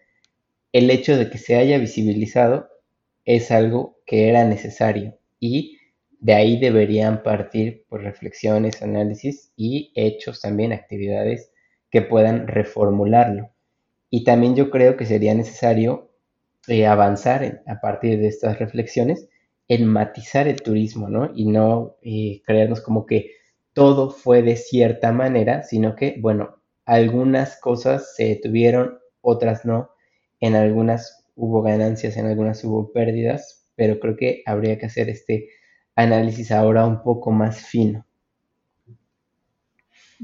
el hecho de que se haya visibilizado es algo que era necesario y de ahí deberían partir pues, reflexiones, análisis y hechos también, actividades que puedan reformularlo. Y también yo creo que sería necesario eh, avanzar a partir de estas reflexiones en matizar el turismo, ¿no? Y no eh, creernos como que todo fue de cierta manera, sino que, bueno, algunas cosas se detuvieron, otras no, en algunas hubo ganancias, en algunas hubo pérdidas, pero creo que habría que hacer este análisis ahora un poco más fino.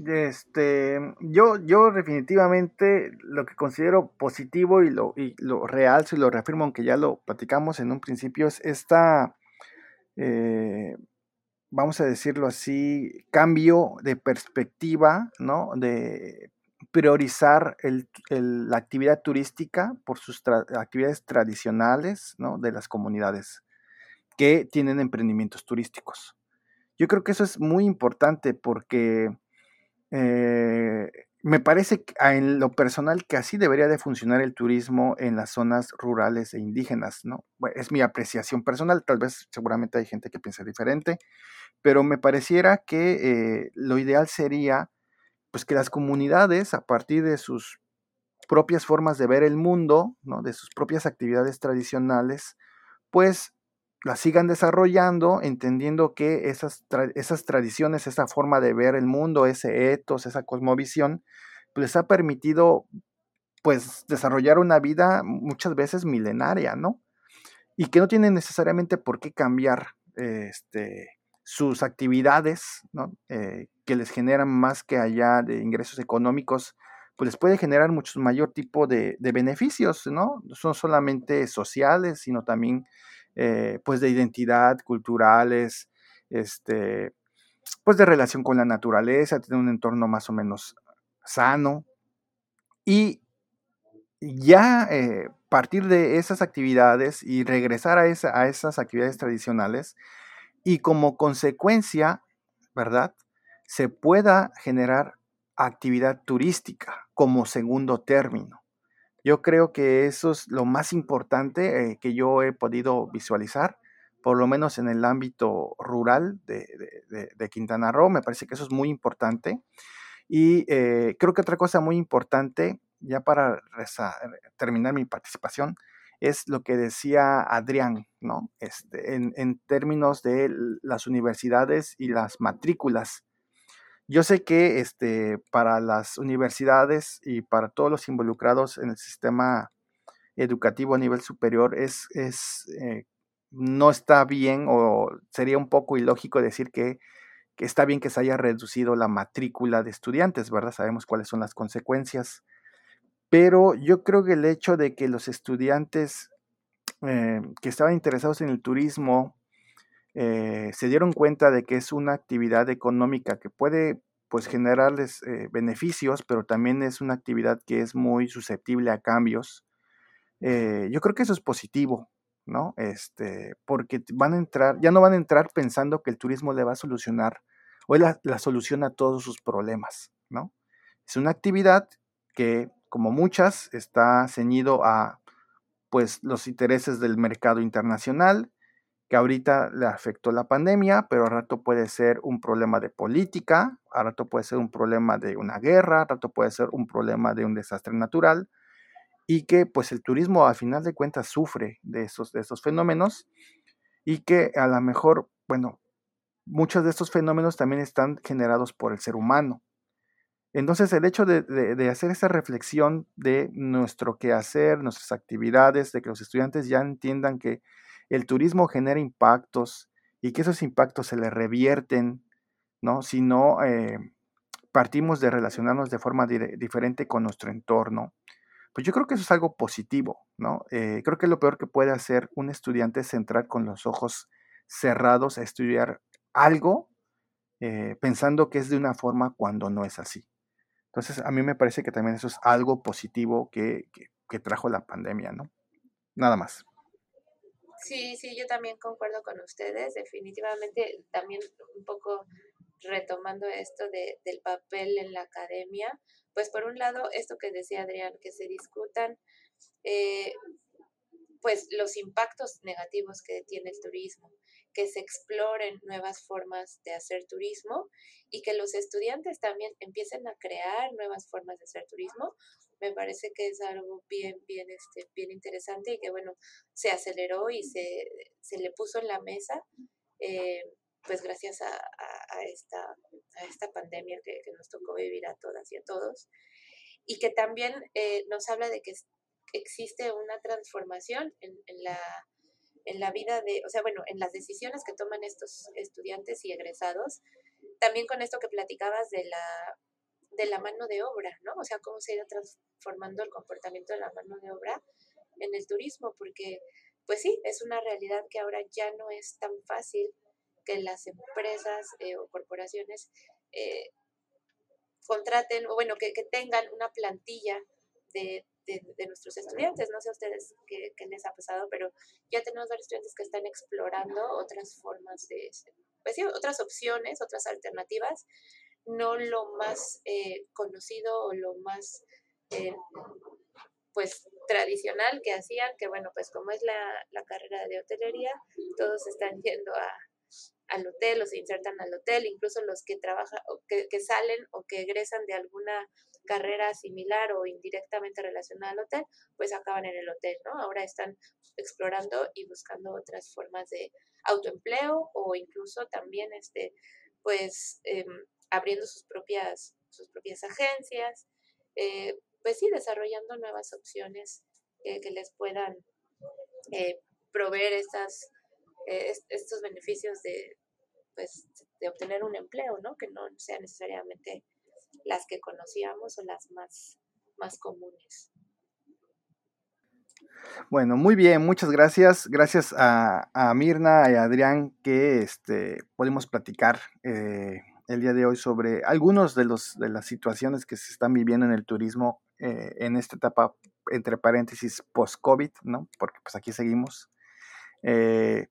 Este, yo, yo definitivamente lo que considero positivo y lo, y lo realzo y lo reafirmo, aunque ya lo platicamos en un principio, es esta, eh, vamos a decirlo así, cambio de perspectiva, ¿no? De priorizar la actividad turística por sus actividades tradicionales, ¿no? De las comunidades que tienen emprendimientos turísticos. Yo creo que eso es muy importante porque eh, me parece en lo personal que así debería de funcionar el turismo en las zonas rurales e indígenas, ¿no? es mi apreciación personal, tal vez seguramente hay gente que piensa diferente, pero me pareciera que eh, lo ideal sería pues que las comunidades a partir de sus propias formas de ver el mundo, ¿no? de sus propias actividades tradicionales, pues las sigan desarrollando, entendiendo que esas, esas tradiciones, esa forma de ver el mundo, ese etos, esa cosmovisión, pues les ha permitido pues desarrollar una vida muchas veces milenaria, ¿no? Y que no tienen necesariamente por qué cambiar este, sus actividades, ¿no? Eh, que les generan más que allá de ingresos económicos, pues les puede generar mucho mayor tipo de, de beneficios. No son solamente sociales, sino también eh, pues de identidad, culturales, este, pues de relación con la naturaleza, tener un entorno más o menos sano. Y ya eh, partir de esas actividades y regresar a, esa, a esas actividades tradicionales, y como consecuencia, ¿verdad? Se pueda generar actividad turística como segundo término. Yo creo que eso es lo más importante eh, que yo he podido visualizar, por lo menos en el ámbito rural de, Quintana Roo. Me parece que eso es muy importante. Y eh, creo que otra cosa muy importante, ya para terminar mi participación, es lo que decía Adrián, ¿no? Este, en, en términos de las universidades y las matrículas. Yo sé que este, para las universidades y para todos los involucrados en el sistema educativo a nivel superior es, es eh, no está bien o sería un poco ilógico decir que, que, está bien que se haya reducido la matrícula de estudiantes, ¿verdad? Sabemos cuáles son las consecuencias. Pero yo creo que el hecho de que los estudiantes eh, que estaban interesados en el turismo eh, se dieron cuenta de que es una actividad económica que puede pues generarles eh, beneficios, pero también es una actividad que es muy susceptible a cambios. Eh, yo creo que eso es positivo, ¿no? Este, porque van a entrar, ya no van a entrar pensando que el turismo le va a solucionar o es la, la solución a todos sus problemas, ¿no? Es una actividad que, como muchas, está ceñido a pues los intereses del mercado internacional, que ahorita le afectó la pandemia, pero al rato puede ser un problema de política, al rato puede ser un problema de una guerra, al rato puede ser un problema de un desastre natural, y que pues el turismo al final de cuentas sufre de esos, de esos fenómenos, y que a lo mejor, bueno, muchos de estos fenómenos también están generados por el ser humano. Entonces, el hecho de, de, hacer esa reflexión de nuestro quehacer, nuestras actividades, de que los estudiantes ya entiendan que el turismo genera impactos y que esos impactos se le revierten, ¿no? Si no eh, partimos de relacionarnos de forma diferente con nuestro entorno, pues yo creo que eso es algo positivo, ¿no? Eh, creo que lo peor que puede hacer un estudiante es entrar con los ojos cerrados a estudiar algo eh, pensando que es de una forma cuando no es así. Entonces, a mí me parece que también eso es algo positivo que, que trajo la pandemia, ¿no? Nada más. Sí, sí, yo también concuerdo con ustedes. Definitivamente también un poco retomando esto de, del papel en la academia, pues por un lado, esto que decía Adrián, que se discutan eh, pues los impactos negativos que tiene el turismo, que se exploren nuevas formas de hacer turismo y que los estudiantes también empiecen a crear nuevas formas de hacer turismo, me parece que es algo bien, bien, este, bien interesante y que bueno, se aceleró y se, se le puso en la mesa, eh, pues gracias a, a, esta, a esta pandemia que, que, nos tocó vivir a todas y a todos. Y que también eh, nos habla de que existe una transformación en, en la en la vida de, o sea, bueno, en las decisiones que toman estos estudiantes y egresados, también con esto que platicabas de la, de la mano de obra, ¿no? O sea, cómo se ha ido transformando el comportamiento de la mano de obra en el turismo, porque, pues sí, es una realidad que ahora ya no es tan fácil que las empresas eh, o corporaciones eh, contraten, o bueno, que, que tengan una plantilla de de, nuestros estudiantes. No sé a ustedes qué, les ha pasado, pero ya tenemos varios estudiantes que están explorando otras formas de, pues sí, otras opciones, otras alternativas, no lo más eh, conocido o lo más, eh, pues, tradicional que hacían, que bueno, pues como es la, la carrera de hotelería, todos están yendo a, al hotel o se insertan al hotel, incluso los que trabajan, o que, que, salen o que egresan de alguna carrera similar o indirectamente relacionada al hotel, pues acaban en el hotel, ¿no? Ahora están explorando y buscando otras formas de autoempleo o incluso también, este, pues, em, abriendo sus propias, sus propias agencias, eh, pues sí, desarrollando nuevas opciones que les puedan eh, proveer estas, eh, estos beneficios de, pues, de obtener un empleo, ¿no? Que no sea necesariamente las que conocíamos o las más, más comunes. Bueno, muy bien, muchas gracias. Gracias a, Mirna y a Adrián que este, podemos platicar el día de hoy sobre algunos de, los, de las situaciones que se están viviendo en el turismo eh, en esta etapa, entre paréntesis, post-COVID, ¿no? Porque pues aquí seguimos. Eh,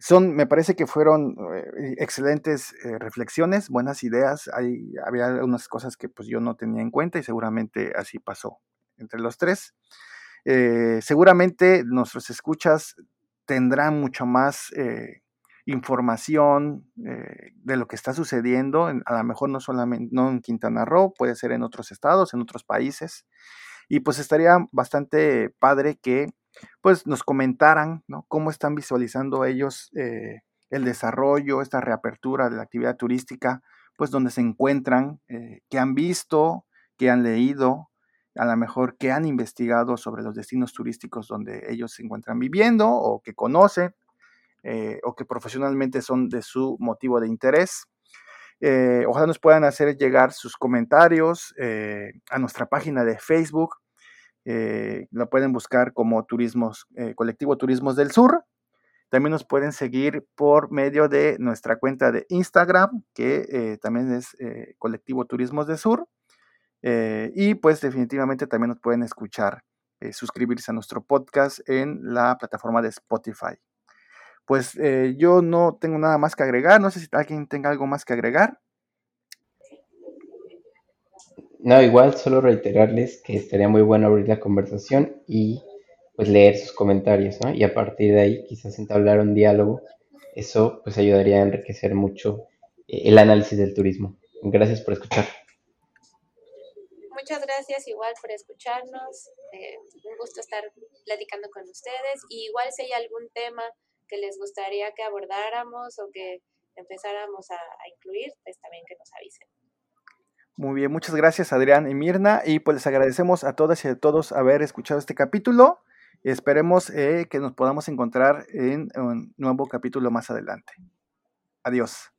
son, me parece que fueron eh, excelentes eh, reflexiones, buenas ideas. Hay, había algunas cosas que pues yo no tenía en cuenta y seguramente así pasó entre los tres. Eh, seguramente nuestros escuchas tendrán mucho más información de lo que está sucediendo, a lo mejor no solamente no en Quintana Roo, puede ser en otros estados, en otros países. Y pues estaría bastante padre que pues nos comentaran ¿no? cómo están visualizando ellos eh, el desarrollo, esta reapertura de la actividad turística, pues donde se encuentran, eh, qué han visto, qué han leído, a lo mejor qué han investigado sobre los destinos turísticos donde ellos se encuentran viviendo o que conocen eh, o que profesionalmente son de su motivo de interés. ojalá nos puedan hacer llegar sus comentarios a nuestra página de Facebook eh, la pueden buscar como Turismos, eh, Colectivo Turismos del Sur. También nos pueden seguir por medio de nuestra cuenta de Instagram, que eh, también es Colectivo Turismos del Sur. y pues definitivamente también nos pueden escuchar, suscribirse a nuestro podcast en la plataforma de Spotify. Pues yo no tengo nada más que agregar, no sé si alguien tenga algo más que agregar. No, igual solo reiterarles que estaría muy bueno abrir la conversación y pues leer sus comentarios, ¿no? Y a partir de ahí quizás entablar un diálogo. Eso pues ayudaría a enriquecer mucho eh, el análisis del turismo. Gracias por escuchar. Muchas gracias igual por escucharnos. Eh, un gusto estar platicando con ustedes. Y igual si hay algún tema que les gustaría que abordáramos o que empezáramos a, incluir, pues también que nos avisen. Muy bien, muchas gracias Adrián y Mirna y pues les agradecemos a todas y a todos haber escuchado este capítulo. Esperemos eh, que nos podamos encontrar en un nuevo capítulo más adelante. Adiós.